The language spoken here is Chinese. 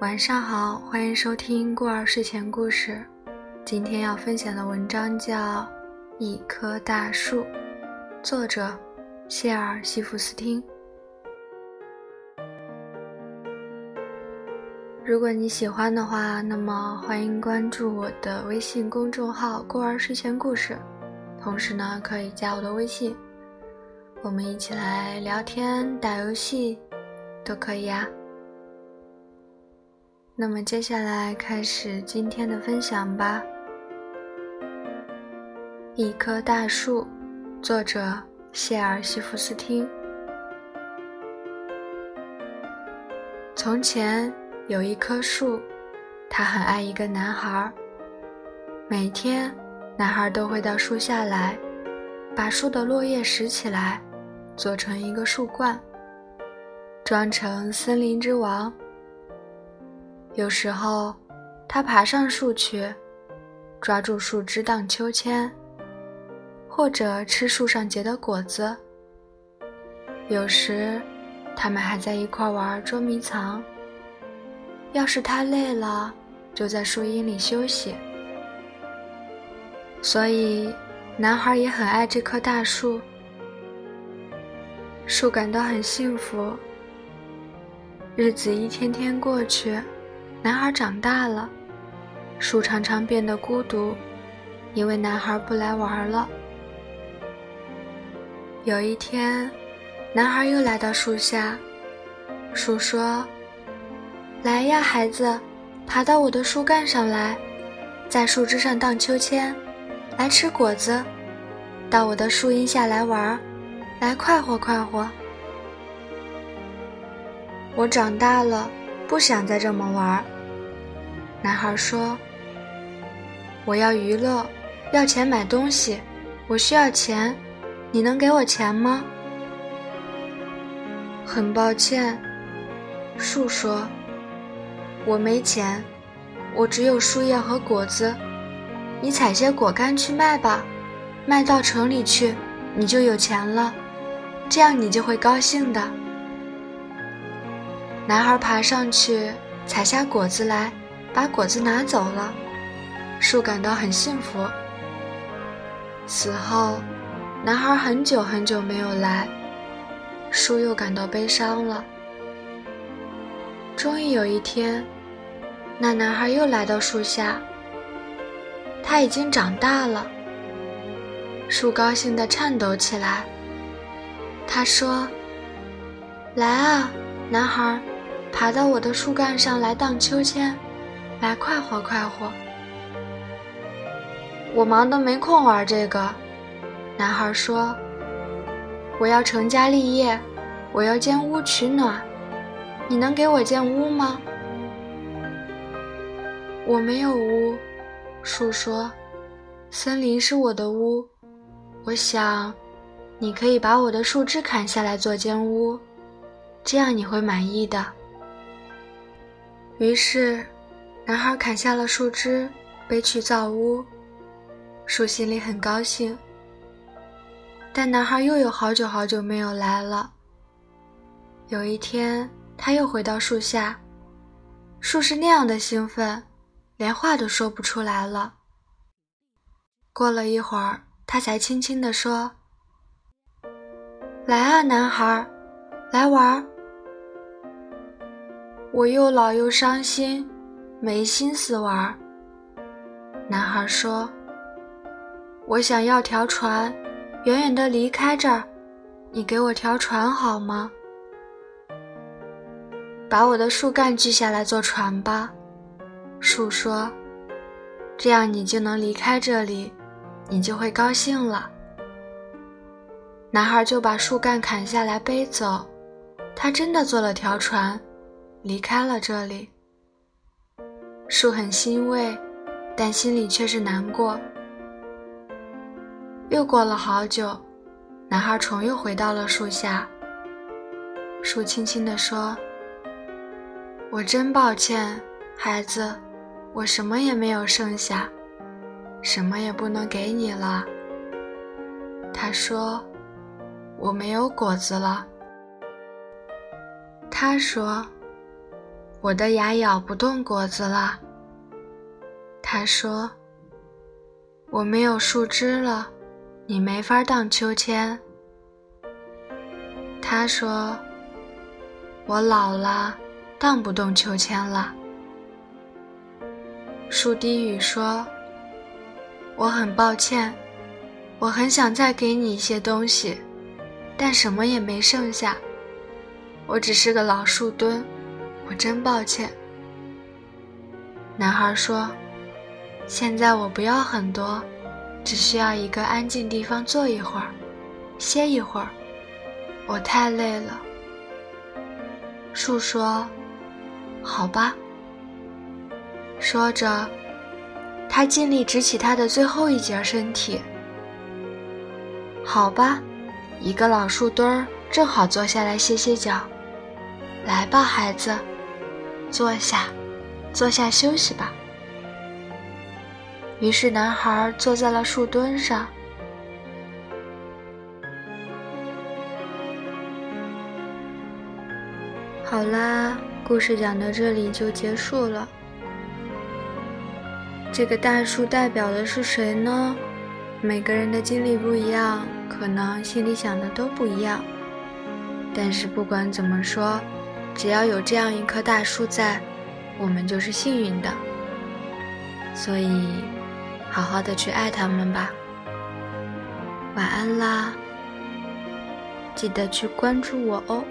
晚上好，欢迎收听孤儿睡前故事。今天要分享的文章叫《一棵大树》，作者谢尔西弗斯汀。如果你喜欢的话，那么欢迎关注我的微信公众号“孤儿睡前故事”，同时呢，可以加我的微信，我们一起来聊天、打游戏，都可以呀。那么接下来开始今天的分享吧。一棵大树，作者谢尔西弗斯汀。从前有一棵树，它很爱一个男孩。每天，男孩都会到树下来，把树的落叶拾起来，做成一个树冠，装成森林之王。有时候，他爬上树去，抓住树枝荡秋千，或者吃树上结的果子。有时，他们还在一块玩捉迷藏。要是他累了，就在树荫里休息。所以，男孩也很爱这棵大树。树感到很幸福。日子一天天过去。男孩长大了，树常常变得孤独，因为男孩不来玩了。有一天，男孩又来到树下，树说：“来呀，孩子，爬到我的树干上来，在树枝上荡秋千，来吃果子，到我的树荫下来玩，来快活快活。”我长大了。不想再这么玩。男孩说：“我要娱乐，要钱买东西，我需要钱，你能给我钱吗？”很抱歉，树说：“我没钱，我只有树叶和果子，你采些果干去卖吧，卖到城里去，你就有钱了，这样你就会高兴的。”男孩爬上去，采下果子来，把果子拿走了。树感到很幸福。此后，男孩很久很久没有来，树又感到悲伤了。终于有一天，那男孩又来到树下。他已经长大了。树高兴地颤抖起来。他说：“来啊，男孩。”爬到我的树干上来荡秋千，来快活快活。我忙得没空玩这个，男孩说：“我要成家立业，我要建屋取暖，你能给我建屋吗？”我没有屋，树说：“森林是我的屋，我想，你可以把我的树枝砍下来做间屋，这样你会满意的。”于是，男孩砍下了树枝，背去造屋。树心里很高兴。但男孩又有好久好久没有来了。有一天，他又回到树下，树是那样的兴奋，连话都说不出来了。过了一会儿，他才轻轻地说：“来啊，男孩，来玩。”我又老又伤心，没心思玩。男孩说：“我想要条船，远远的离开这儿，你给我条船好吗？把我的树干锯下来做船吧。”树说：“这样你就能离开这里，你就会高兴了。”男孩就把树干砍下来背走，他真的做了条船。离开了这里，树很欣慰，但心里却是难过。又过了好久，男孩重又回到了树下。树轻轻地说：“我真抱歉，孩子，我什么也没有剩下，什么也不能给你了。”他说：“我没有果子了。”他说。我的牙咬不动果子了。他说：“我没有树枝了，你没法荡秋千。”他说：“我老了，荡不动秋千了。”树低语说：“我很抱歉，我很想再给你一些东西，但什么也没剩下。我只是个老树墩，我真抱歉。”男孩说：“现在我不要很多，只需要一个安静地方坐一会儿，歇一会儿。我太累了。”树说：“好吧。”说着，他尽力直起他的最后一截身体。好吧，一个老树墩儿正好坐下来歇歇脚。来吧，孩子，坐下，坐下休息吧。于是，男孩坐在了树墩上。好啦，故事讲到这里就结束了。这个大树代表的是谁呢？每个人的经历不一样，可能心里想的都不一样。但是不管怎么说，只要有这样一棵大树在，我们就是幸运的。所以，好好的去爱它们吧。晚安啦！记得去关注我哦。